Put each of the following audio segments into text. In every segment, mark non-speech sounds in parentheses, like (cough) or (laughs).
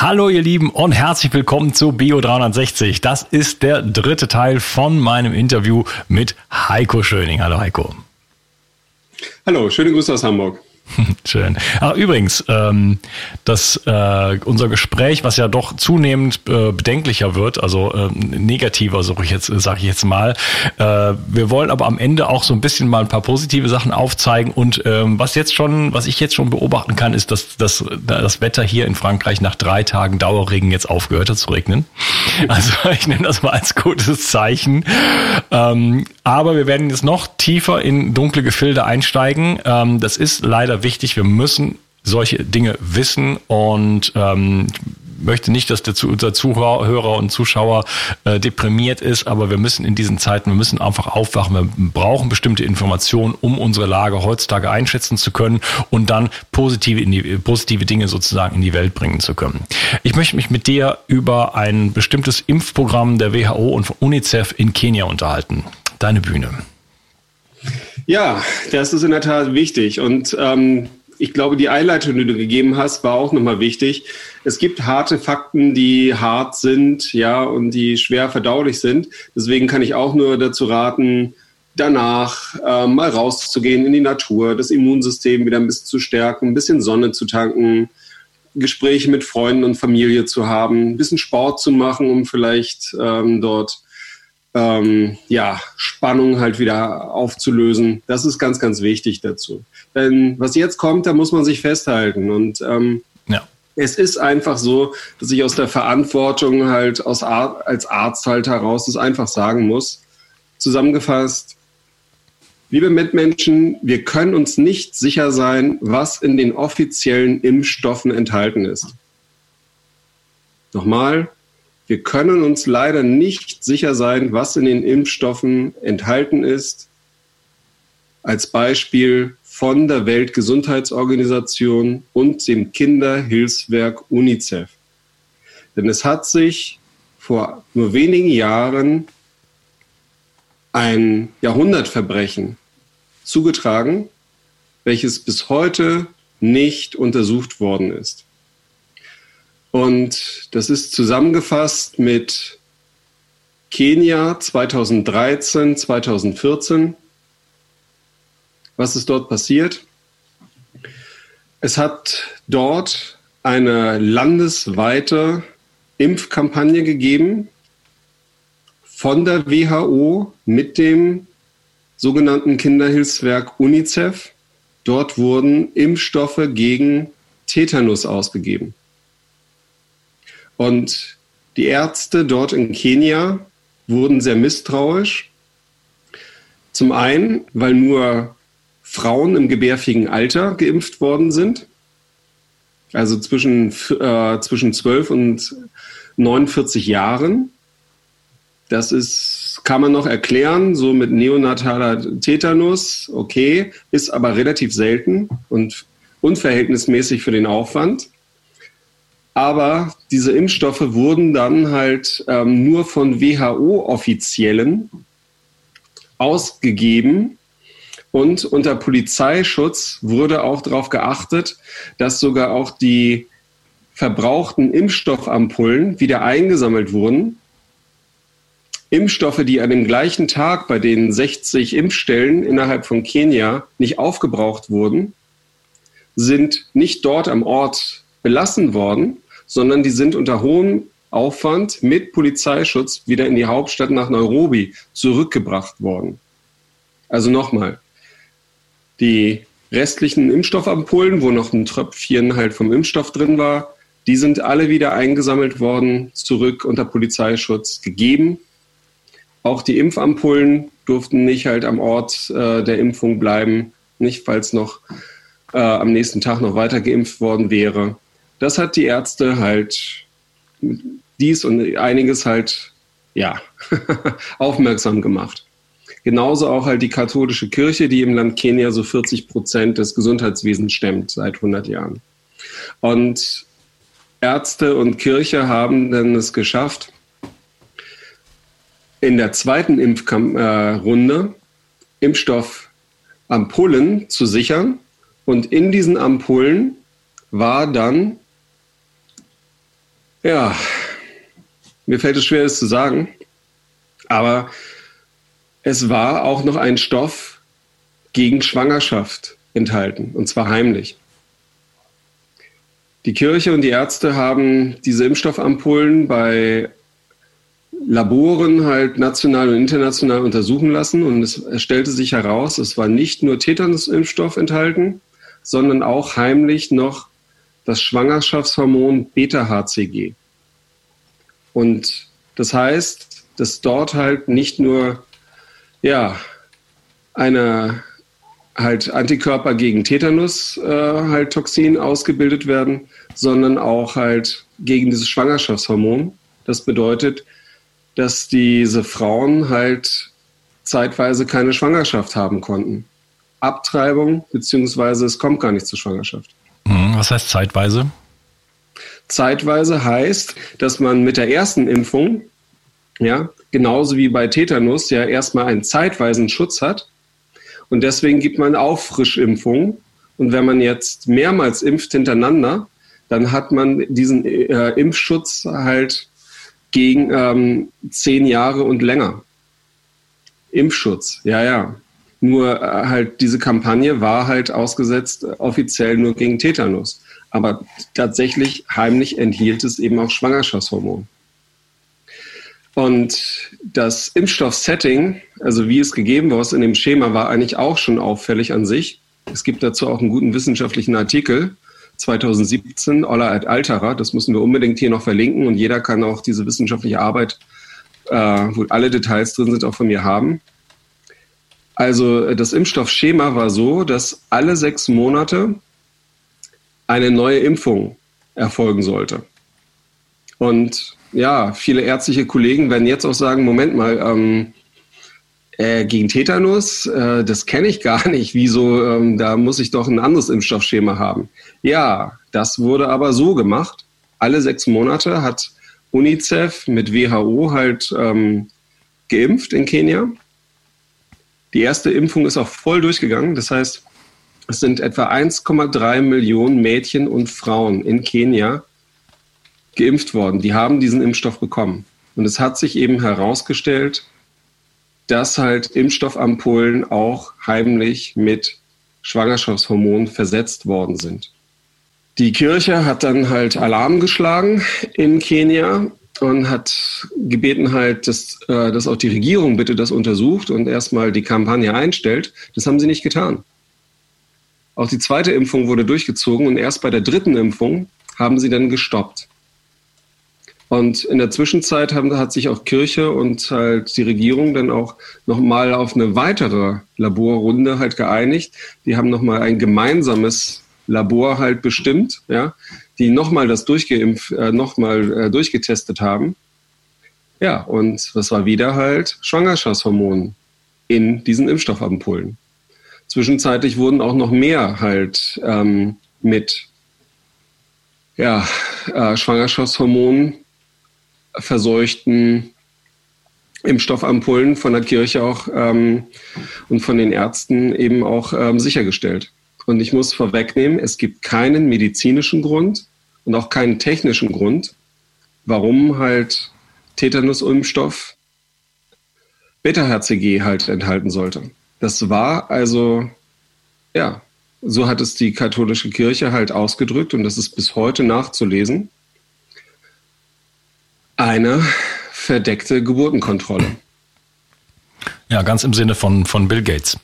Hallo ihr Lieben und herzlich willkommen zu Bio 360. Das ist der dritte Teil von meinem Interview mit Heiko Schöning. Hallo Heiko. Hallo, schöne Grüße aus Hamburg. (laughs) Schön. Ah, übrigens, ähm, das, äh, unser Gespräch, was ja doch zunehmend äh, bedenklicher wird, also äh, negativer, so ich jetzt, sage ich jetzt mal. Äh, wir wollen aber am Ende auch so ein bisschen mal ein paar positive Sachen aufzeigen. Und ähm, was jetzt schon, was ich jetzt schon beobachten kann, ist, dass, dass das Wetter hier in Frankreich nach drei Tagen Dauerregen jetzt aufgehört hat zu regnen. (laughs) Also ich nenne das mal als gutes Zeichen. Ähm, aber wir werden jetzt noch tiefer in dunkle Gefilde einsteigen. Ähm, das ist leider wichtig. Wir müssen solche Dinge wissen und ähm, möchte nicht, dass der, unser Zuhörer und Zuschauer äh, deprimiert ist, aber wir müssen in diesen Zeiten, wir müssen einfach aufwachen. Wir brauchen bestimmte Informationen, um unsere Lage heutzutage einschätzen zu können und dann positive, die, positive Dinge sozusagen in die Welt bringen zu können. Ich möchte mich mit dir über ein bestimmtes Impfprogramm der WHO und von UNICEF in Kenia unterhalten deine Bühne. Ja, das ist in der Tat wichtig. Und ähm, ich glaube, die Einleitung, die du gegeben hast, war auch nochmal wichtig. Es gibt harte Fakten, die hart sind, ja, und die schwer verdaulich sind. Deswegen kann ich auch nur dazu raten, danach äh, mal rauszugehen in die Natur, das Immunsystem wieder ein bisschen zu stärken, ein bisschen Sonne zu tanken, Gespräche mit Freunden und Familie zu haben, ein bisschen Sport zu machen, um vielleicht ähm, dort ähm, ja, Spannung halt wieder aufzulösen. Das ist ganz, ganz wichtig dazu. Denn was jetzt kommt, da muss man sich festhalten. Und ähm, ja. es ist einfach so, dass ich aus der Verantwortung halt aus Ar als Arzt halt heraus das einfach sagen muss. Zusammengefasst, liebe Mitmenschen, wir können uns nicht sicher sein, was in den offiziellen Impfstoffen enthalten ist. Nochmal, wir können uns leider nicht sicher sein, was in den Impfstoffen enthalten ist. Als Beispiel von der Weltgesundheitsorganisation und dem Kinderhilfswerk UNICEF. Denn es hat sich vor nur wenigen Jahren ein Jahrhundertverbrechen zugetragen, welches bis heute nicht untersucht worden ist. Und das ist zusammengefasst mit Kenia 2013, 2014. Was ist dort passiert? Es hat dort eine landesweite Impfkampagne gegeben von der WHO mit dem sogenannten Kinderhilfswerk UNICEF. Dort wurden Impfstoffe gegen Tetanus ausgegeben. Und die Ärzte dort in Kenia wurden sehr misstrauisch. Zum einen, weil nur Frauen im gebärfähigen Alter geimpft worden sind. Also zwischen, äh, zwischen 12 und 49 Jahren. das ist, kann man noch erklären, so mit neonataler Tetanus, okay, ist aber relativ selten und unverhältnismäßig für den Aufwand. Aber diese Impfstoffe wurden dann halt ähm, nur von WHO-Offiziellen ausgegeben. Und unter Polizeischutz wurde auch darauf geachtet, dass sogar auch die verbrauchten Impfstoffampullen wieder eingesammelt wurden. Impfstoffe, die an dem gleichen Tag bei den 60 Impfstellen innerhalb von Kenia nicht aufgebraucht wurden, sind nicht dort am Ort belassen worden, sondern die sind unter hohem Aufwand mit Polizeischutz wieder in die Hauptstadt nach Nairobi zurückgebracht worden. Also nochmal, die restlichen Impfstoffampullen, wo noch ein Tröpfchen halt vom Impfstoff drin war, die sind alle wieder eingesammelt worden, zurück unter Polizeischutz gegeben. Auch die Impfampullen durften nicht halt am Ort äh, der Impfung bleiben, nicht es noch äh, am nächsten Tag noch weiter geimpft worden wäre das hat die Ärzte halt dies und einiges halt, ja, (laughs) aufmerksam gemacht. Genauso auch halt die katholische Kirche, die im Land Kenia so 40 Prozent des Gesundheitswesens stemmt seit 100 Jahren. Und Ärzte und Kirche haben dann es geschafft, in der zweiten Impfrunde äh, Impfstoffampullen zu sichern. Und in diesen Ampullen war dann ja, mir fällt es schwer, das zu sagen. Aber es war auch noch ein Stoff gegen Schwangerschaft enthalten, und zwar heimlich. Die Kirche und die Ärzte haben diese Impfstoffampullen bei Laboren halt national und international untersuchen lassen und es, stellte sich heraus, es war nicht nur Tetanus-Impfstoff enthalten, sondern auch heimlich noch das Schwangerschaftshormon Beta-HCG. Und das heißt, dass dort halt nicht nur ja, eine halt Antikörper gegen Tetanus äh, halt Toxin ausgebildet werden, sondern auch halt gegen dieses Schwangerschaftshormon. Das bedeutet, dass diese Frauen halt zeitweise keine Schwangerschaft haben konnten. Abtreibung, beziehungsweise es kommt gar nicht zur Schwangerschaft. Hm, was heißt zeitweise? Zeitweise heißt, dass man mit der ersten Impfung, ja, genauso wie bei Tetanus, ja erstmal einen zeitweisen Schutz hat. Und deswegen gibt man Auffrischimpfungen. Und wenn man jetzt mehrmals impft hintereinander, dann hat man diesen äh, Impfschutz halt gegen ähm, zehn Jahre und länger. Impfschutz, ja, ja. Nur äh, halt diese Kampagne war halt ausgesetzt äh, offiziell nur gegen Tetanus. Aber tatsächlich heimlich enthielt es eben auch Schwangerschaftshormon. Und das Impfstoffsetting, also wie es gegeben war in dem Schema, war eigentlich auch schon auffällig an sich. Es gibt dazu auch einen guten wissenschaftlichen Artikel, 2017, Olla et altera. Das müssen wir unbedingt hier noch verlinken und jeder kann auch diese wissenschaftliche Arbeit, äh, wo alle Details drin sind, auch von mir haben. Also äh, das Impfstoffschema war so, dass alle sechs Monate eine neue Impfung erfolgen sollte. Und ja, viele ärztliche Kollegen werden jetzt auch sagen, Moment mal, ähm, äh, gegen Tetanus, äh, das kenne ich gar (laughs) nicht. Wieso, ähm, da muss ich doch ein anderes Impfstoffschema haben. Ja, das wurde aber so gemacht. Alle sechs Monate hat UNICEF mit WHO halt ähm, geimpft in Kenia. Die erste Impfung ist auch voll durchgegangen. Das heißt, es sind etwa 1,3 Millionen Mädchen und Frauen in Kenia geimpft worden. Die haben diesen Impfstoff bekommen. Und es hat sich eben herausgestellt, dass halt Impfstoffampullen auch heimlich mit Schwangerschaftshormonen versetzt worden sind. Die Kirche hat dann halt Alarm geschlagen in Kenia und hat gebeten halt, dass, äh, dass auch die Regierung bitte das untersucht und erstmal die Kampagne einstellt. Das haben sie nicht getan. Auch die zweite Impfung wurde durchgezogen und erst bei der dritten Impfung haben sie dann gestoppt. Und in der Zwischenzeit haben, hat sich auch Kirche und halt die Regierung dann auch nochmal auf eine weitere Laborrunde halt geeinigt. Die haben nochmal ein gemeinsames Labor halt bestimmt, ja, die nochmal das durchgeimpft, äh, nochmal äh, durchgetestet haben. Ja, und das war wieder halt Schwangerschaftshormon in diesen Impfstoffampullen. Zwischenzeitlich wurden auch noch mehr halt ähm, mit ja, äh, Schwangerschaftshormonen verseuchten Impfstoffampullen von der Kirche auch ähm, und von den Ärzten eben auch ähm, sichergestellt. Und ich muss vorwegnehmen, es gibt keinen medizinischen Grund und auch keinen technischen Grund, warum halt Tetanus-Impfstoff Beta-HCG halt enthalten sollte. Das war also, ja, so hat es die katholische Kirche halt ausgedrückt und das ist bis heute nachzulesen. Eine verdeckte Geburtenkontrolle. Ja, ganz im Sinne von, von Bill Gates.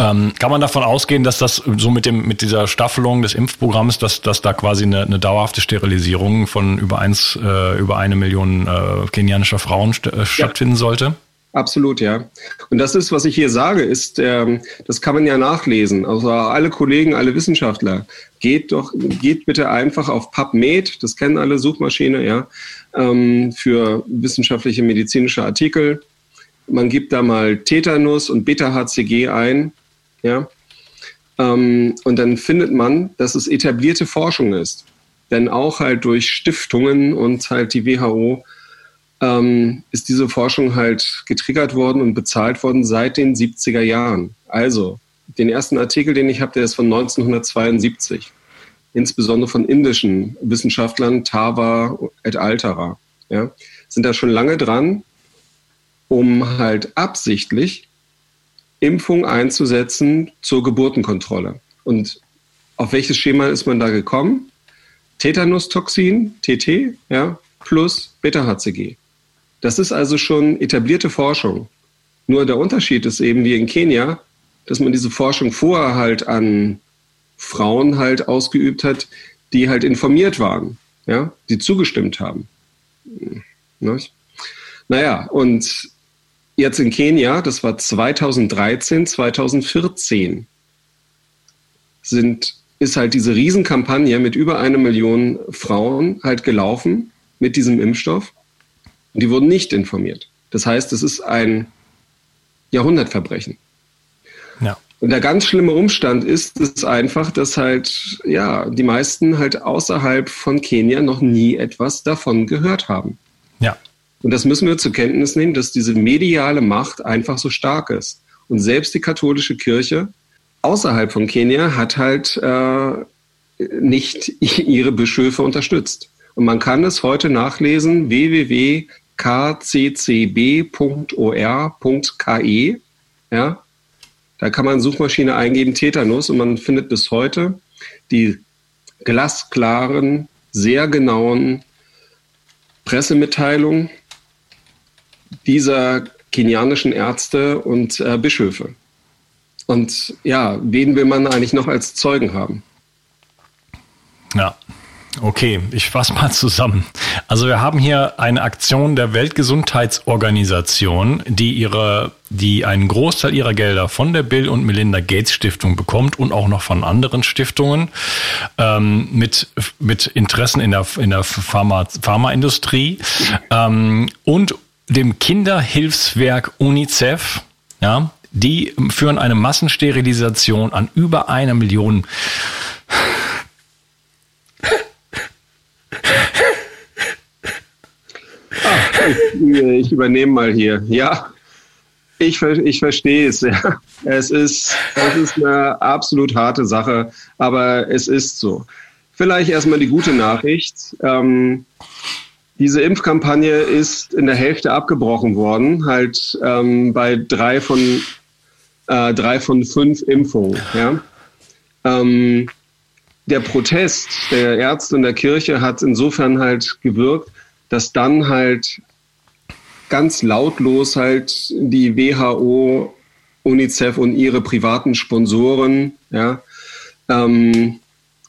Ähm, kann man davon ausgehen, dass das so mit dem, mit dieser Staffelung des Impfprogramms, dass, dass da quasi eine, eine dauerhafte Sterilisierung von über eins, äh, über eine Million äh, kenianischer Frauen st äh, stattfinden ja. sollte? Absolut, ja. Und das ist, was ich hier sage, ist, ähm, das kann man ja nachlesen. Also alle Kollegen, alle Wissenschaftler, geht doch, geht bitte einfach auf PubMed, das kennen alle Suchmaschine, ja, ähm, für wissenschaftliche medizinische Artikel. Man gibt da mal Tetanus und Beta-HCG ein, ja, ähm, und dann findet man, dass es etablierte Forschung ist. Denn auch halt durch Stiftungen und halt die WHO ähm, ist diese Forschung halt getriggert worden und bezahlt worden seit den 70er Jahren. Also, den ersten Artikel, den ich habe, der ist von 1972. Insbesondere von indischen Wissenschaftlern, Tava et altera. Ja, sind da schon lange dran, um halt absichtlich Impfung einzusetzen zur Geburtenkontrolle. Und auf welches Schema ist man da gekommen? Tetanustoxin, TT, ja, plus Beta-HCG. Das ist also schon etablierte Forschung. Nur der Unterschied ist eben wie in Kenia, dass man diese Forschung vorher halt an Frauen halt ausgeübt hat, die halt informiert waren, ja, die zugestimmt haben. Naja, und jetzt in Kenia, das war 2013, 2014, sind, ist halt diese Riesenkampagne mit über eine Million Frauen halt gelaufen mit diesem Impfstoff. Und die wurden nicht informiert. Das heißt, es ist ein Jahrhundertverbrechen. Ja. Und der ganz schlimme Umstand ist es einfach, dass halt, ja, die meisten halt außerhalb von Kenia noch nie etwas davon gehört haben. Ja. Und das müssen wir zur Kenntnis nehmen, dass diese mediale Macht einfach so stark ist. Und selbst die katholische Kirche außerhalb von Kenia hat halt äh, nicht (laughs) ihre Bischöfe unterstützt. Und man kann es heute nachlesen, www kccb.or.ke. Ja, da kann man Suchmaschine eingeben Tetanus und man findet bis heute die glasklaren, sehr genauen Pressemitteilungen dieser kenianischen Ärzte und äh, Bischöfe. Und ja, wen will man eigentlich noch als Zeugen haben? Ja, Okay, ich fasse mal zusammen. Also wir haben hier eine Aktion der Weltgesundheitsorganisation, die ihre, die einen Großteil ihrer Gelder von der Bill und Melinda Gates Stiftung bekommt und auch noch von anderen Stiftungen ähm, mit mit Interessen in der in der Pharma, Pharmaindustrie ähm, und dem Kinderhilfswerk UNICEF. Ja, die führen eine Massensterilisation an über einer Million ich, ich übernehme mal hier. Ja, ich, ich verstehe es. Ja. Es, ist, es ist eine absolut harte Sache, aber es ist so. Vielleicht erstmal die gute Nachricht. Ähm, diese Impfkampagne ist in der Hälfte abgebrochen worden, halt ähm, bei drei von, äh, drei von fünf Impfungen. Ja? Ähm, der Protest der Ärzte und der Kirche hat insofern halt gewirkt, dass dann halt ganz lautlos halt die WHO, UNICEF und ihre privaten Sponsoren ja, ähm,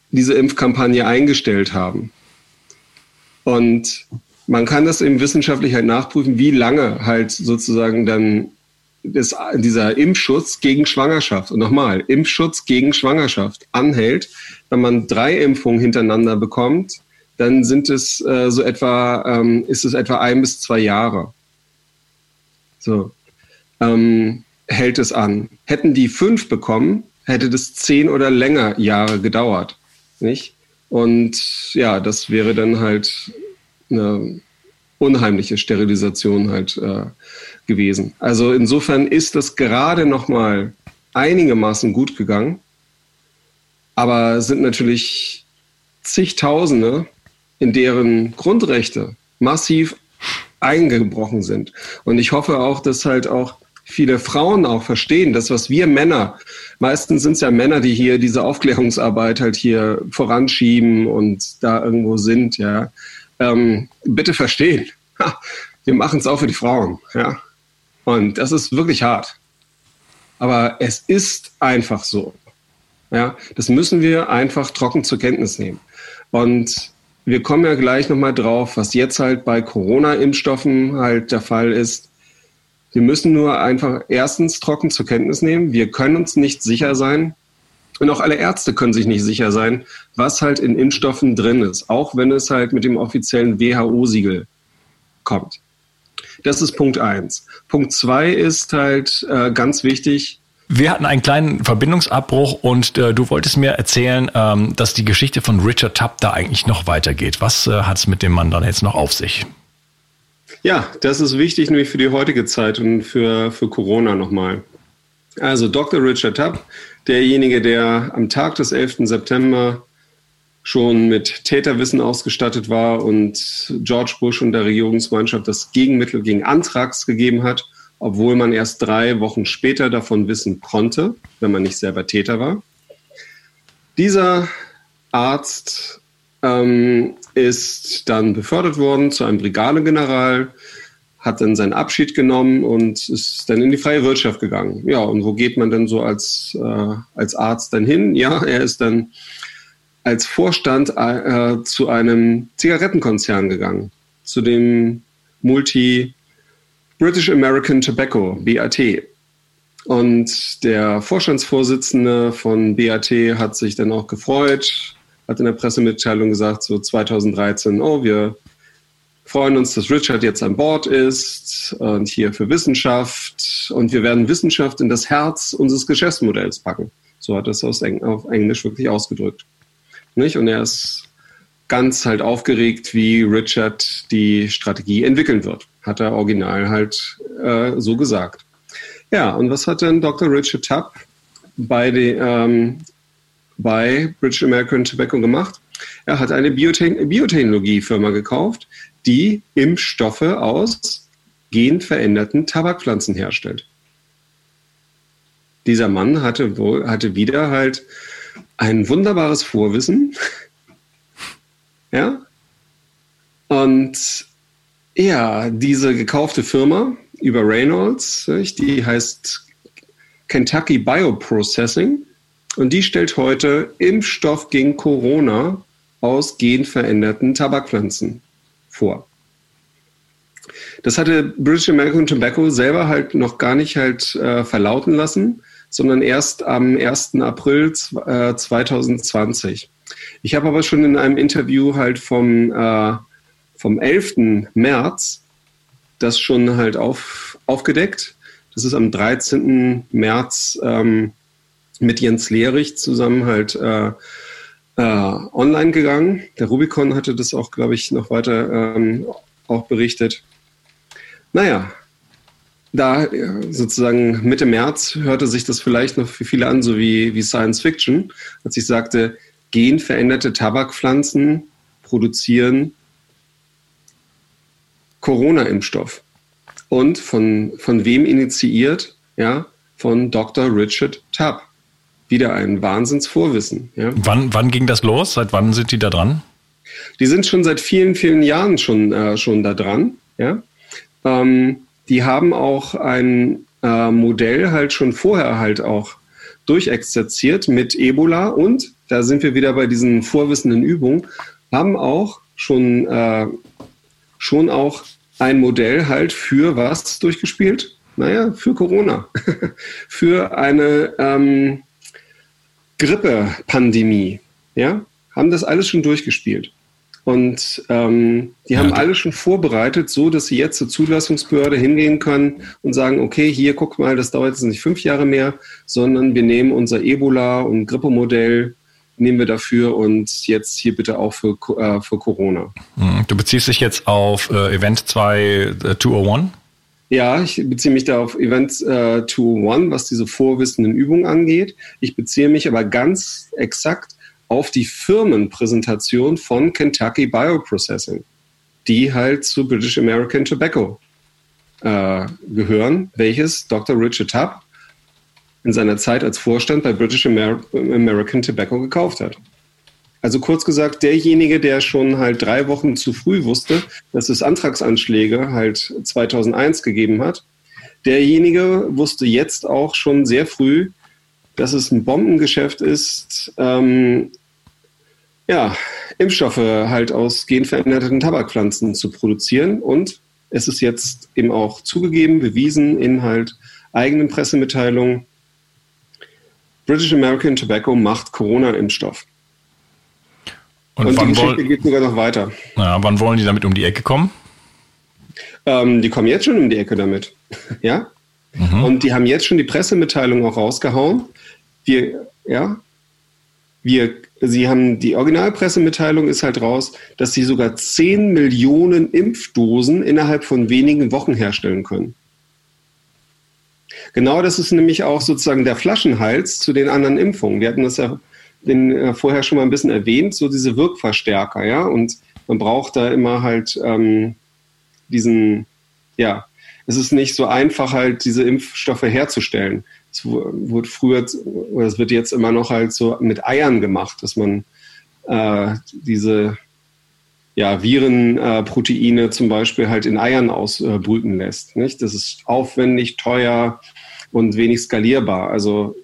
diese Impfkampagne eingestellt haben. Und man kann das eben wissenschaftlich halt nachprüfen, wie lange halt sozusagen dann das, dieser Impfschutz gegen Schwangerschaft, und nochmal, Impfschutz gegen Schwangerschaft anhält, wenn man drei Impfungen hintereinander bekommt, dann sind es äh, so etwa, ähm, ist es etwa ein bis zwei Jahre. So. Ähm, hält es an. Hätten die fünf bekommen, hätte das zehn oder länger Jahre gedauert. Nicht? Und ja, das wäre dann halt eine unheimliche Sterilisation halt äh, gewesen. Also insofern ist das gerade noch mal einigermaßen gut gegangen, aber sind natürlich zigtausende, in deren Grundrechte massiv eingebrochen sind. Und ich hoffe auch, dass halt auch viele Frauen auch verstehen, das, was wir Männer, meistens sind es ja Männer, die hier diese Aufklärungsarbeit halt hier voranschieben und da irgendwo sind, ja, ähm, bitte verstehen. wir machen es auch für die Frauen, ja. Und das ist wirklich hart. Aber es ist einfach so. Ja, das müssen wir einfach trocken zur Kenntnis nehmen. Und wir kommen ja gleich nochmal drauf, was jetzt halt bei Corona-Impfstoffen halt der Fall ist. Wir müssen nur einfach erstens trocken zur Kenntnis nehmen. Wir können uns nicht sicher sein. Und auch alle Ärzte können sich nicht sicher sein, was halt in Impfstoffen drin ist, auch wenn es halt mit dem offiziellen WHO-Siegel kommt. Das ist Punkt eins. Punkt zwei ist halt äh, ganz wichtig, wir hatten einen kleinen Verbindungsabbruch und äh, du wolltest mir erzählen, ähm, dass die Geschichte von Richard Tubb da eigentlich noch weitergeht. Was äh, hat es mit dem Mann dann jetzt noch auf sich? Ja, das ist wichtig, nämlich für die heutige Zeit und für, für Corona nochmal. Also Dr. Richard Tubb, derjenige, der am Tag des 11. September schon mit Täterwissen ausgestattet war und George Bush und der Regierungsmannschaft das Gegenmittel gegen Antrags gegeben hat obwohl man erst drei Wochen später davon wissen konnte, wenn man nicht selber Täter war. Dieser Arzt ähm, ist dann befördert worden zu einem Brigadegeneral, hat dann seinen Abschied genommen und ist dann in die freie Wirtschaft gegangen. Ja, und wo geht man denn so als, äh, als Arzt dann hin? Ja, er ist dann als Vorstand äh, zu einem Zigarettenkonzern gegangen, zu dem Multi British American Tobacco, BAT. Und der Vorstandsvorsitzende von BAT hat sich dann auch gefreut, hat in der Pressemitteilung gesagt, so 2013, oh, wir freuen uns, dass Richard jetzt an Bord ist und hier für Wissenschaft und wir werden Wissenschaft in das Herz unseres Geschäftsmodells packen. So hat er es auf Englisch wirklich ausgedrückt. Nicht? Und er ist ganz halt aufgeregt, wie Richard die Strategie entwickeln wird hat er original halt äh, so gesagt. Ja, und was hat denn Dr. Richard Tubb bei, die, ähm, bei British American Tobacco gemacht? Er hat eine Biotech Biotechnologiefirma gekauft, die Impfstoffe aus genveränderten Tabakpflanzen herstellt. Dieser Mann hatte, wohl, hatte wieder halt ein wunderbares Vorwissen. (laughs) ja. Und ja, diese gekaufte Firma über Reynolds, die heißt Kentucky Bioprocessing und die stellt heute Impfstoff gegen Corona aus genveränderten Tabakpflanzen vor. Das hatte British American Tobacco selber halt noch gar nicht halt äh, verlauten lassen, sondern erst am 1. April äh, 2020. Ich habe aber schon in einem Interview halt vom äh, vom 11. März das schon halt auf, aufgedeckt. Das ist am 13. März ähm, mit Jens Lehrich zusammen halt äh, äh, online gegangen. Der Rubicon hatte das auch, glaube ich, noch weiter ähm, auch berichtet. Naja, da sozusagen Mitte März hörte sich das vielleicht noch für viele an, so wie, wie Science Fiction, als ich sagte, genveränderte Tabakpflanzen produzieren Corona-Impfstoff. Und von, von wem initiiert? Ja, von Dr. Richard Tubb. Wieder ein Wahnsinnsvorwissen. Ja. Wann, wann ging das los? Seit wann sind die da dran? Die sind schon seit vielen, vielen Jahren schon, äh, schon da dran. Ja. Ähm, die haben auch ein äh, Modell halt schon vorher halt auch durchexerziert mit Ebola und, da sind wir wieder bei diesen vorwissenden Übungen, haben auch schon, äh, schon auch ein Modell halt für was durchgespielt? Naja, für Corona, (laughs) für eine ähm, Grippe-Pandemie. Ja, haben das alles schon durchgespielt. Und ähm, die haben ja, alle schon vorbereitet, so dass sie jetzt zur Zulassungsbehörde hingehen können und sagen, okay, hier guck mal, das dauert jetzt nicht fünf Jahre mehr, sondern wir nehmen unser Ebola- und Grippemodell, nehmen wir dafür und jetzt hier bitte auch für, äh, für Corona. Hm, du beziehst dich jetzt auf äh, Event 2 äh, 201? Ja, ich beziehe mich da auf Event äh, 201, was diese vorwissenden Übungen angeht. Ich beziehe mich aber ganz exakt auf die Firmenpräsentation von Kentucky Bioprocessing, die halt zu British American Tobacco äh, gehören, welches Dr. Richard Tubb in seiner Zeit als Vorstand bei British Amer American Tobacco gekauft hat. Also kurz gesagt, derjenige, der schon halt drei Wochen zu früh wusste, dass es Antragsanschläge halt 2001 gegeben hat, derjenige wusste jetzt auch schon sehr früh, dass es ein Bombengeschäft ist, ähm, ja, Impfstoffe halt aus genveränderten Tabakpflanzen zu produzieren. Und es ist jetzt eben auch zugegeben, bewiesen in halt eigenen Pressemitteilungen, British American Tobacco macht Corona-Impfstoff. Und, Und die Geschichte wollen, geht sogar noch weiter. Ja, wann wollen die damit um die Ecke kommen? Ähm, die kommen jetzt schon um die Ecke damit. (laughs) ja? Mhm. Und die haben jetzt schon die Pressemitteilung auch rausgehauen. Wir, ja, wir, sie haben die Originalpressemitteilung ist halt raus, dass sie sogar 10 Millionen Impfdosen innerhalb von wenigen Wochen herstellen können. Genau das ist nämlich auch sozusagen der Flaschenhals zu den anderen Impfungen. Wir hatten das ja den, äh, vorher schon mal ein bisschen erwähnt, so diese Wirkverstärker, ja. Und man braucht da immer halt ähm, diesen, ja, es ist nicht so einfach, halt diese Impfstoffe herzustellen. Es wurde früher, oder es wird jetzt immer noch halt so mit Eiern gemacht, dass man äh, diese ja, Virenproteine äh, zum Beispiel halt in Eiern ausbrüten lässt. Nicht? Das ist aufwendig, teuer und wenig skalierbar. Also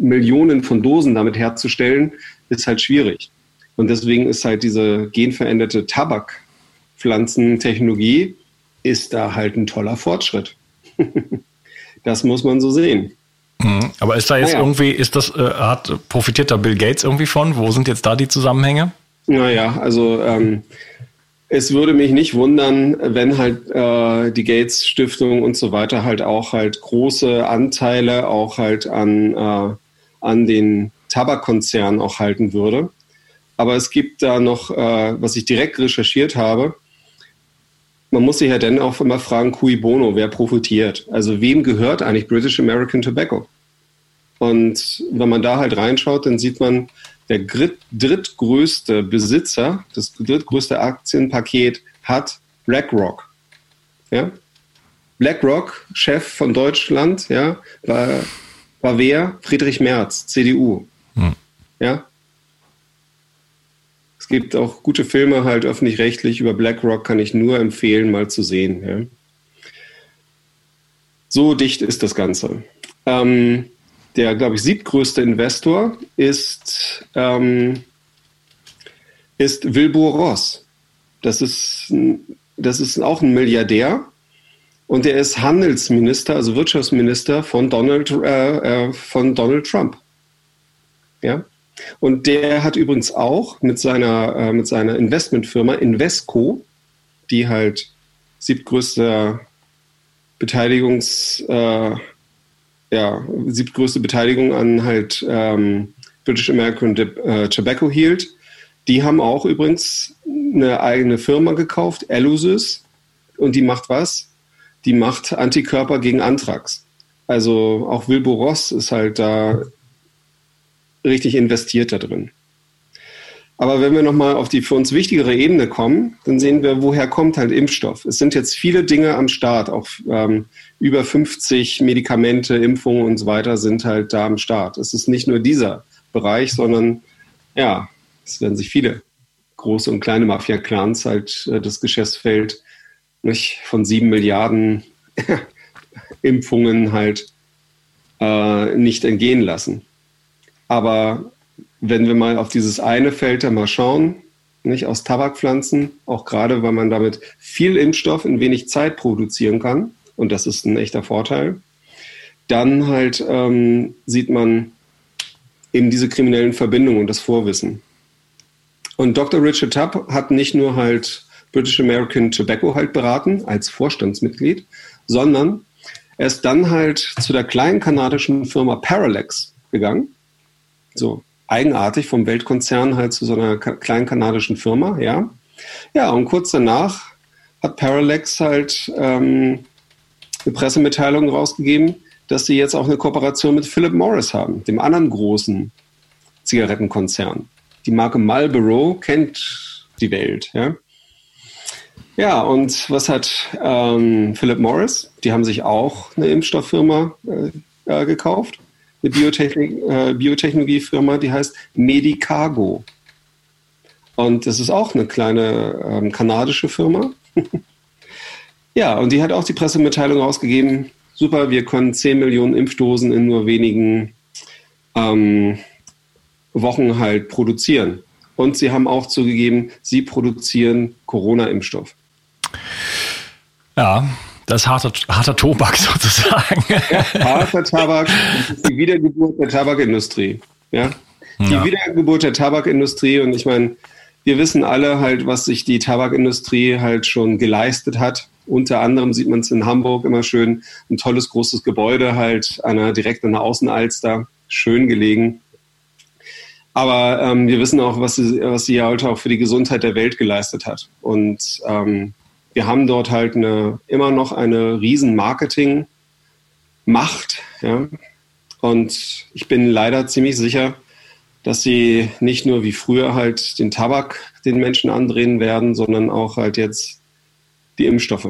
Millionen von Dosen damit herzustellen, ist halt schwierig. Und deswegen ist halt diese genveränderte Tabakpflanzentechnologie ist da halt ein toller Fortschritt. (laughs) das muss man so sehen. Mhm. Aber ist da jetzt naja. irgendwie, ist das, äh, hat, profitiert da Bill Gates irgendwie von? Wo sind jetzt da die Zusammenhänge? Naja, also ähm, es würde mich nicht wundern, wenn halt äh, die Gates Stiftung und so weiter halt auch halt große Anteile auch halt an, äh, an den Tabakkonzernen auch halten würde. Aber es gibt da noch, äh, was ich direkt recherchiert habe, man muss sich ja dann auch immer fragen, cui bono, wer profitiert? Also wem gehört eigentlich British American Tobacco? Und wenn man da halt reinschaut, dann sieht man, der drittgrößte Besitzer, das drittgrößte Aktienpaket hat BlackRock. Ja? BlackRock, Chef von Deutschland, ja, war, war wer? Friedrich Merz, CDU. Hm. Ja? Es gibt auch gute Filme halt öffentlich-rechtlich über BlackRock, kann ich nur empfehlen, mal zu sehen. Ja? So dicht ist das Ganze. Ähm, der, glaube ich, siebtgrößte Investor ist, ähm, ist Wilbur Ross. Das ist, das ist auch ein Milliardär und der ist Handelsminister, also Wirtschaftsminister von Donald, äh, äh, von Donald Trump. Ja. Und der hat übrigens auch mit seiner, äh, mit seiner Investmentfirma Invesco, die halt siebtgrößter Beteiligungs, äh, ja, siebtgrößte Beteiligung an halt ähm, British American äh, Tobacco hielt. Die haben auch übrigens eine eigene Firma gekauft, Elusys, und die macht was? Die macht Antikörper gegen Anthrax. Also auch Wilbur Ross ist halt da richtig investiert da drin. Aber wenn wir nochmal auf die für uns wichtigere Ebene kommen, dann sehen wir, woher kommt halt Impfstoff. Es sind jetzt viele Dinge am Start, auch ähm, über 50 Medikamente, Impfungen und so weiter sind halt da am Start. Es ist nicht nur dieser Bereich, sondern ja, es werden sich viele große und kleine Mafia-Clans halt äh, das Geschäftsfeld nicht, von sieben Milliarden (laughs) Impfungen halt äh, nicht entgehen lassen. Aber wenn wir mal auf dieses eine Feld da mal schauen, nicht aus Tabakpflanzen, auch gerade weil man damit viel Impfstoff in wenig Zeit produzieren kann, und das ist ein echter Vorteil, dann halt ähm, sieht man eben diese kriminellen Verbindungen und das Vorwissen. Und Dr. Richard Tubb hat nicht nur halt British American Tobacco halt beraten als Vorstandsmitglied, sondern er ist dann halt zu der kleinen kanadischen Firma Parallax gegangen. So eigenartig vom Weltkonzern halt zu so einer kleinen kanadischen Firma, ja. Ja, und kurz danach hat Parallax halt ähm, eine Pressemitteilung rausgegeben, dass sie jetzt auch eine Kooperation mit Philip Morris haben, dem anderen großen Zigarettenkonzern. Die Marke Marlboro kennt die Welt, ja. Ja, und was hat ähm, Philip Morris? Die haben sich auch eine Impfstofffirma äh, äh, gekauft, eine Biotechnik, äh, Biotechnologiefirma, die heißt Medicago. Und das ist auch eine kleine ähm, kanadische Firma. (laughs) ja, und die hat auch die Pressemitteilung rausgegeben, super, wir können 10 Millionen Impfdosen in nur wenigen ähm, Wochen halt produzieren. Und sie haben auch zugegeben, sie produzieren Corona-Impfstoff. Ja, das ist harter, harter Tobak (laughs) sozusagen. Ja, harter Tabak, das ist die Wiedergeburt der Tabakindustrie. Ja? Die ja. Wiedergeburt der Tabakindustrie und ich meine, wir wissen alle halt, was sich die Tabakindustrie halt schon geleistet hat. Unter anderem sieht man es in Hamburg immer schön, ein tolles großes Gebäude halt einer, direkt an der Außenalster, schön gelegen. Aber ähm, wir wissen auch, was sie, was sie ja heute auch für die Gesundheit der Welt geleistet hat. Und ähm, wir haben dort halt eine, immer noch eine riesen Marketing-Macht. Ja? Und ich bin leider ziemlich sicher, dass sie nicht nur wie früher halt den Tabak den Menschen andrehen werden, sondern auch halt jetzt die Impfstoffe.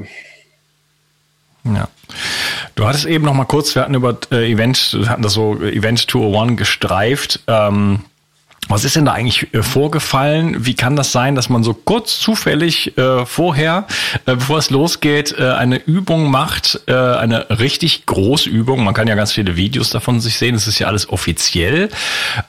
Ja. Du hattest eben noch mal kurz, wir hatten über äh, Event, hatten das so Event 201 gestreift. Ähm, was ist denn da eigentlich äh, vorgefallen? Wie kann das sein, dass man so kurz zufällig äh, vorher, äh, bevor es losgeht, äh, eine Übung macht, äh, eine richtig große Übung? Man kann ja ganz viele Videos davon sich sehen. Es ist ja alles offiziell,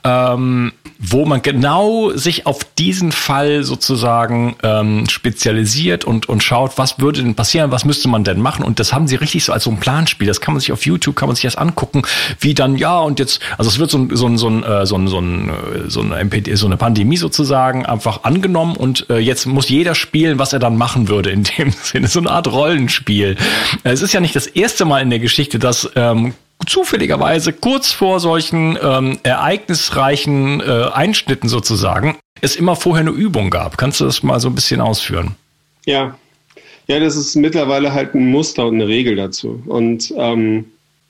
ähm, wo man genau sich auf diesen Fall sozusagen ähm, spezialisiert und und schaut, was würde denn passieren, was müsste man denn machen? Und das haben sie richtig so als so ein Planspiel. Das kann man sich auf YouTube, kann man sich das angucken, wie dann ja und jetzt, also es wird so ein so ein so ein so ein, so ein, so ein eine MPD, so eine Pandemie sozusagen einfach angenommen und äh, jetzt muss jeder spielen, was er dann machen würde in dem (laughs) Sinne. So eine Art Rollenspiel. Es ist ja nicht das erste Mal in der Geschichte, dass ähm, zufälligerweise kurz vor solchen ähm, ereignisreichen äh, Einschnitten sozusagen es immer vorher eine Übung gab. Kannst du das mal so ein bisschen ausführen? Ja, ja, das ist mittlerweile halt ein Muster und eine Regel dazu. Und ähm,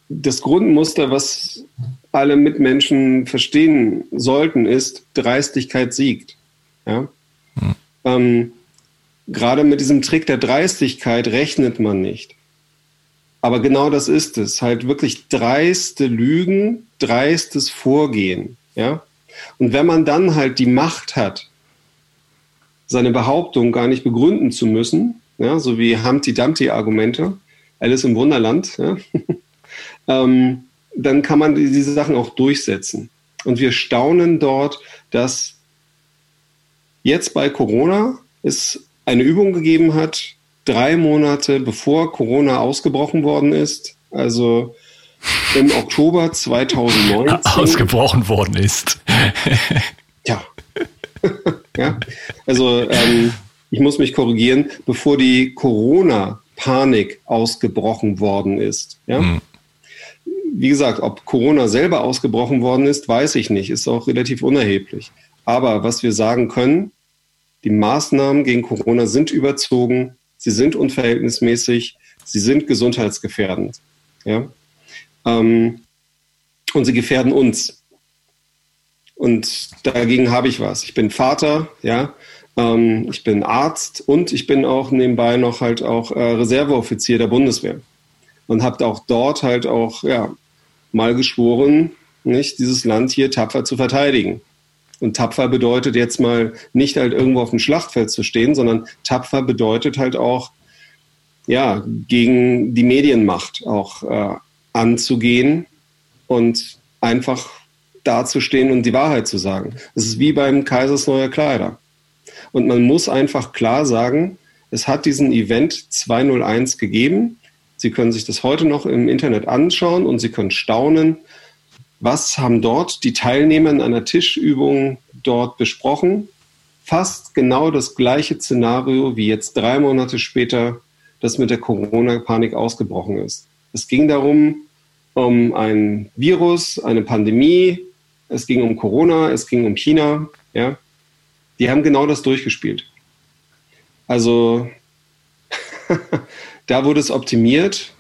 das Grundmuster, was alle Mitmenschen verstehen sollten, ist, Dreistigkeit siegt. Ja? Hm. Ähm, gerade mit diesem Trick der Dreistigkeit rechnet man nicht. Aber genau das ist es. Halt wirklich dreiste Lügen, dreistes Vorgehen. Ja? Und wenn man dann halt die Macht hat, seine Behauptung gar nicht begründen zu müssen, ja, so wie Humpty Dumpty Argumente, Alice im Wunderland, ja, (laughs) ähm, dann kann man diese Sachen auch durchsetzen. Und wir staunen dort, dass jetzt bei Corona es eine Übung gegeben hat, drei Monate bevor Corona ausgebrochen worden ist, also im Oktober 2019. (laughs) Ausgebrochen worden ist. (laughs) ja. ja. Also ähm, ich muss mich korrigieren, bevor die Corona-Panik ausgebrochen worden ist. Ja. Hm wie gesagt, ob Corona selber ausgebrochen worden ist, weiß ich nicht, ist auch relativ unerheblich. Aber was wir sagen können, die Maßnahmen gegen Corona sind überzogen, sie sind unverhältnismäßig, sie sind gesundheitsgefährdend. Ja? Ähm, und sie gefährden uns. Und dagegen habe ich was. Ich bin Vater, ja, ähm, ich bin Arzt und ich bin auch nebenbei noch halt auch äh, Reserveoffizier der Bundeswehr und habe auch dort halt auch ja, mal geschworen, nicht, dieses Land hier tapfer zu verteidigen. Und tapfer bedeutet jetzt mal nicht halt irgendwo auf dem Schlachtfeld zu stehen, sondern tapfer bedeutet halt auch, ja, gegen die Medienmacht auch äh, anzugehen und einfach dazustehen und die Wahrheit zu sagen. Es ist wie beim Kaisers neuer Kleider. Und man muss einfach klar sagen, es hat diesen Event 201 gegeben. Sie können sich das heute noch im Internet anschauen und Sie können staunen, was haben dort die Teilnehmer in einer Tischübung dort besprochen. fast genau das gleiche Szenario wie jetzt drei Monate später das mit der Corona-Panik ausgebrochen ist. Es ging darum, um ein Virus, eine Pandemie, es ging um Corona, es ging um China, ja. Die haben genau das durchgespielt. Also (laughs) da wurde es optimiert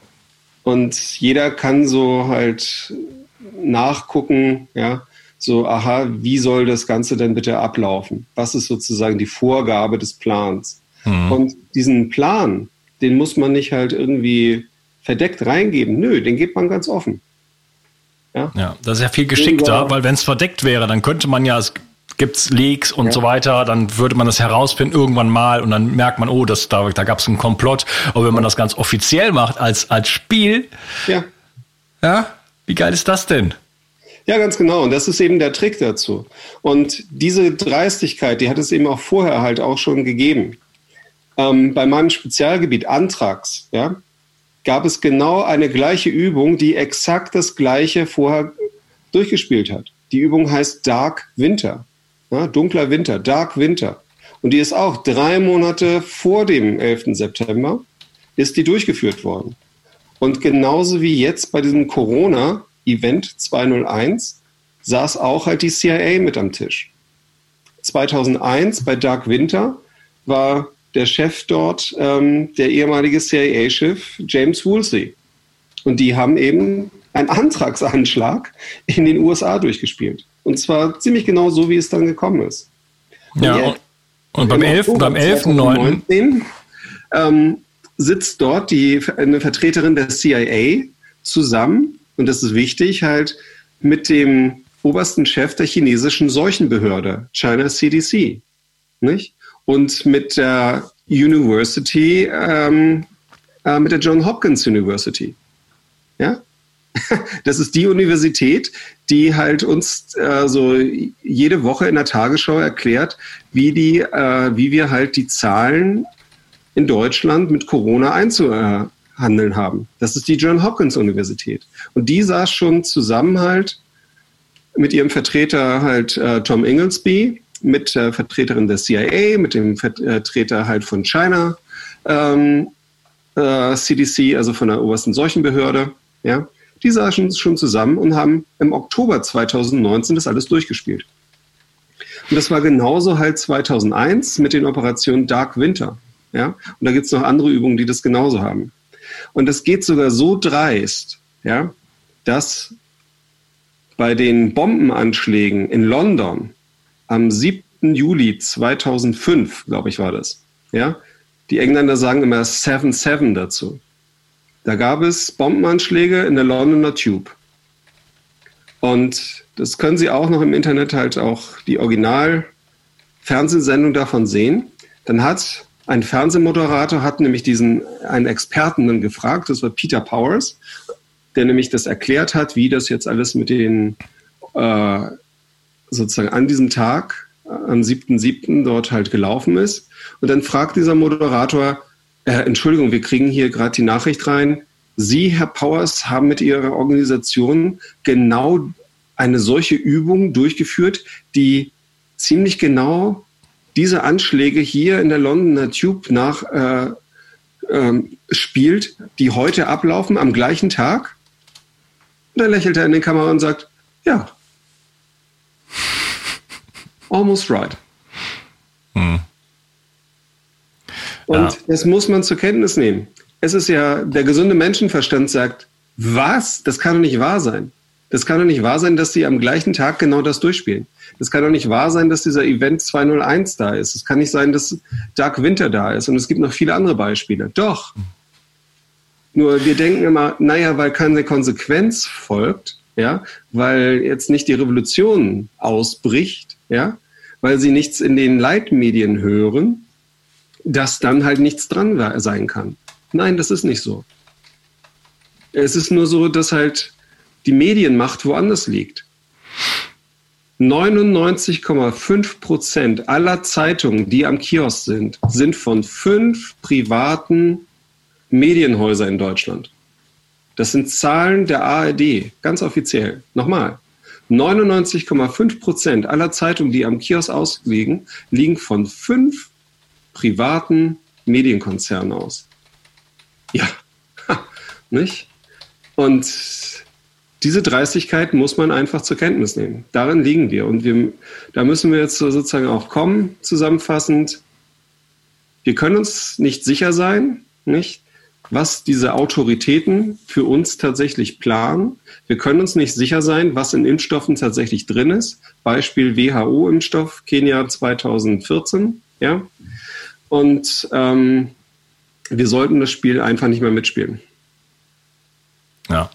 und jeder kann so halt nachgucken, ja, so, aha, wie soll das Ganze denn bitte ablaufen? Was ist sozusagen die Vorgabe des Plans? Mhm. Und diesen Plan, den muss man nicht halt irgendwie verdeckt reingeben. Nö, den gibt man ganz offen. Ja, ja das ist ja viel geschickter, weil wenn es verdeckt wäre, dann könnte man ja, es gibt Leaks und ja. so weiter, dann würde man das herausfinden irgendwann mal und dann merkt man, oh, das, da, da gab es einen Komplott. Aber wenn man das ganz offiziell macht als, als Spiel, ja. ja, wie geil ist das denn? Ja, ganz genau. Und das ist eben der Trick dazu. Und diese Dreistigkeit, die hat es eben auch vorher halt auch schon gegeben. Ähm, bei meinem Spezialgebiet Antrax, ja, gab es genau eine gleiche Übung, die exakt das gleiche vorher durchgespielt hat. Die Übung heißt Dark Winter. Ja, dunkler Winter, Dark Winter. Und die ist auch drei Monate vor dem 11. September ist die durchgeführt worden. Und genauso wie jetzt bei diesem Corona Event 201 saß auch halt die CIA mit am Tisch. 2001 bei Dark Winter war der Chef dort ähm, der ehemalige CIA-Chef James Woolsey. Und die haben eben einen Antragsanschlag in den USA durchgespielt. Und zwar ziemlich genau so, wie es dann gekommen ist. Und ja, und, und beim 11. beim 11.9. Ähm, sitzt dort die, eine Vertreterin der CIA zusammen und das ist wichtig, halt mit dem obersten Chef der chinesischen Seuchenbehörde, China CDC, nicht? Und mit der University, ähm, äh, mit der John Hopkins University, ja? (laughs) Das ist die Universität, die halt uns äh, so jede Woche in der Tagesschau erklärt, wie die, äh, wie wir halt die Zahlen in Deutschland mit Corona einzu, äh, Handeln haben. Das ist die John Hopkins Universität. Und die saß schon zusammen halt mit ihrem Vertreter halt äh, Tom Inglesby, mit der Vertreterin der CIA, mit dem Vertreter halt von China ähm, äh, CDC, also von der obersten Seuchenbehörde. Ja, die saßen schon zusammen und haben im Oktober 2019 das alles durchgespielt. Und das war genauso halt 2001 mit den Operationen Dark Winter. Ja, und da gibt es noch andere Übungen, die das genauso haben. Und es geht sogar so dreist, ja, dass bei den Bombenanschlägen in London am 7. Juli 2005, glaube ich, war das, ja, die Engländer sagen immer 7-7 dazu. Da gab es Bombenanschläge in der Londoner Tube. Und das können Sie auch noch im Internet halt auch die Original-Fernsehsendung davon sehen. Dann hat ein Fernsehmoderator hat nämlich diesen einen Experten dann gefragt, das war Peter Powers, der nämlich das erklärt hat, wie das jetzt alles mit den äh, sozusagen an diesem Tag, am 7.7. dort halt gelaufen ist. Und dann fragt dieser Moderator, äh, Entschuldigung, wir kriegen hier gerade die Nachricht rein, Sie, Herr Powers, haben mit Ihrer Organisation genau eine solche Übung durchgeführt, die ziemlich genau diese Anschläge hier in der Londoner Tube nach äh, ähm, spielt, die heute ablaufen am gleichen Tag? Und dann lächelt er in die Kamera und sagt, ja, (laughs) almost right. Hm. Und ja. das muss man zur Kenntnis nehmen. Es ist ja, der gesunde Menschenverstand sagt, was? Das kann doch nicht wahr sein. Das kann doch nicht wahr sein, dass sie am gleichen Tag genau das durchspielen. Es kann doch nicht wahr sein, dass dieser Event 201 da ist. Es kann nicht sein, dass Dark Winter da ist. Und es gibt noch viele andere Beispiele. Doch. Nur wir denken immer, naja, weil keine Konsequenz folgt, ja, weil jetzt nicht die Revolution ausbricht, ja, weil sie nichts in den Leitmedien hören, dass dann halt nichts dran sein kann. Nein, das ist nicht so. Es ist nur so, dass halt die Medienmacht woanders liegt. 99,5 Prozent aller Zeitungen, die am Kiosk sind, sind von fünf privaten Medienhäusern in Deutschland. Das sind Zahlen der ARD, ganz offiziell. Nochmal. 99,5 Prozent aller Zeitungen, die am Kiosk ausliegen, liegen von fünf privaten Medienkonzernen aus. Ja, nicht? Und diese Dreistigkeit muss man einfach zur Kenntnis nehmen. Darin liegen wir. Und wir, da müssen wir jetzt sozusagen auch kommen, zusammenfassend. Wir können uns nicht sicher sein, nicht? was diese Autoritäten für uns tatsächlich planen. Wir können uns nicht sicher sein, was in Impfstoffen tatsächlich drin ist. Beispiel WHO-Impfstoff, Kenia 2014. Ja? Und ähm, wir sollten das Spiel einfach nicht mehr mitspielen. Ja,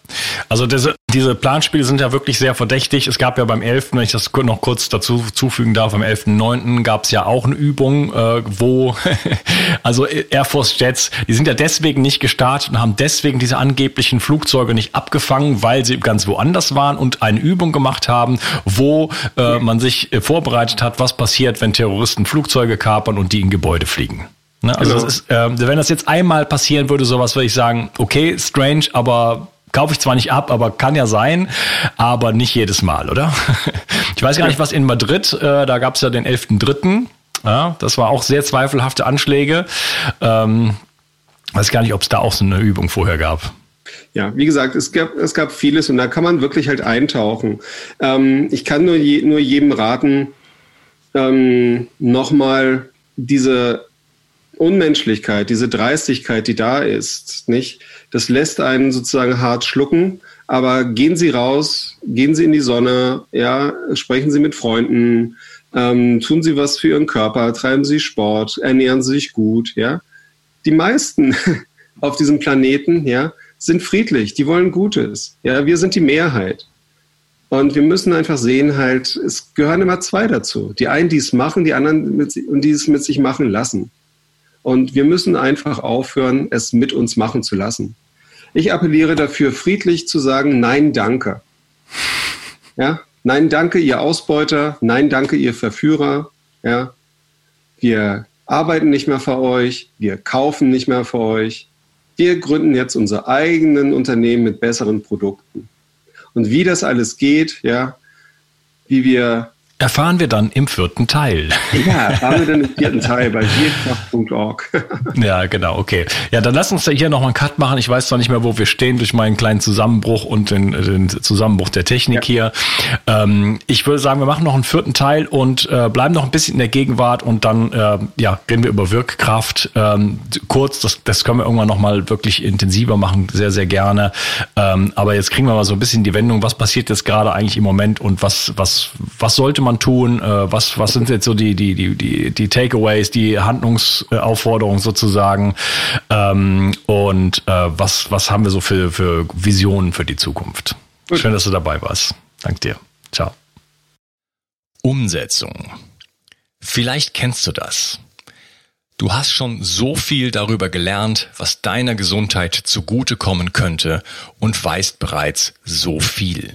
also diese, diese Planspiele sind ja wirklich sehr verdächtig. Es gab ja beim 11., wenn ich das noch kurz dazu zufügen darf, am 11.9. gab es ja auch eine Übung, äh, wo (laughs) also Air Force Jets, die sind ja deswegen nicht gestartet und haben deswegen diese angeblichen Flugzeuge nicht abgefangen, weil sie ganz woanders waren und eine Übung gemacht haben, wo äh, man sich äh, vorbereitet hat, was passiert, wenn Terroristen Flugzeuge kapern und die in Gebäude fliegen. Ne? Also genau. das ist, äh, wenn das jetzt einmal passieren würde, sowas würde ich sagen, okay, strange, aber kaufe ich zwar nicht ab, aber kann ja sein, aber nicht jedes Mal, oder? Ich weiß gar nicht, was in Madrid, äh, da gab es ja den 11.3., ja, das war auch sehr zweifelhafte Anschläge. Ähm, weiß gar nicht, ob es da auch so eine Übung vorher gab. Ja, wie gesagt, es gab, es gab vieles und da kann man wirklich halt eintauchen. Ähm, ich kann nur, je, nur jedem raten, ähm, nochmal diese Unmenschlichkeit, diese Dreistigkeit, die da ist, nicht? Das lässt einen sozusagen hart schlucken. Aber gehen Sie raus, gehen Sie in die Sonne, ja, sprechen Sie mit Freunden, ähm, tun Sie was für Ihren Körper, treiben Sie Sport, ernähren Sie sich gut, ja. Die meisten (laughs) auf diesem Planeten, ja, sind friedlich, die wollen Gutes, ja. Wir sind die Mehrheit. Und wir müssen einfach sehen, halt, es gehören immer zwei dazu. Die einen, die es machen, die anderen, mit, und die es mit sich machen lassen. Und wir müssen einfach aufhören, es mit uns machen zu lassen. Ich appelliere dafür, friedlich zu sagen, nein, danke. Ja, nein, danke, ihr Ausbeuter. Nein, danke, ihr Verführer. Ja, wir arbeiten nicht mehr für euch. Wir kaufen nicht mehr für euch. Wir gründen jetzt unsere eigenen Unternehmen mit besseren Produkten. Und wie das alles geht, ja, wie wir Erfahren wir dann im vierten Teil. Ja, erfahren wir dann im vierten Teil bei wirkraft.org. (laughs) ja, genau, okay. Ja, dann lass uns da hier nochmal einen Cut machen. Ich weiß zwar nicht mehr, wo wir stehen durch meinen kleinen Zusammenbruch und den, den Zusammenbruch der Technik ja. hier. Ähm, ich würde sagen, wir machen noch einen vierten Teil und äh, bleiben noch ein bisschen in der Gegenwart und dann äh, ja, reden wir über Wirkkraft. Ähm, kurz, das, das können wir irgendwann nochmal wirklich intensiver machen, sehr, sehr gerne. Ähm, aber jetzt kriegen wir mal so ein bisschen die Wendung, was passiert jetzt gerade eigentlich im Moment und was, was, was sollte man tun? Äh, was, was sind jetzt so die, die, die, die, die Takeaways, die Handlungsaufforderungen sozusagen? Ähm, und äh, was, was haben wir so für, für Visionen für die Zukunft? Gut. Schön, dass du dabei warst. Dank dir. Ciao. Umsetzung. Vielleicht kennst du das. Du hast schon so viel darüber gelernt, was deiner Gesundheit zugutekommen könnte und weißt bereits so viel.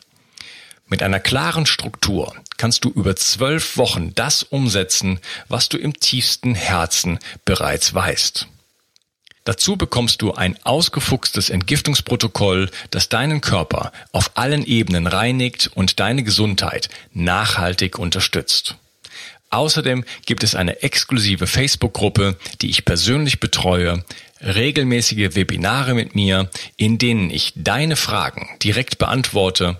Mit einer klaren Struktur kannst du über zwölf Wochen das umsetzen, was du im tiefsten Herzen bereits weißt. Dazu bekommst du ein ausgefuchstes Entgiftungsprotokoll, das deinen Körper auf allen Ebenen reinigt und deine Gesundheit nachhaltig unterstützt. Außerdem gibt es eine exklusive Facebook-Gruppe, die ich persönlich betreue, regelmäßige Webinare mit mir, in denen ich deine Fragen direkt beantworte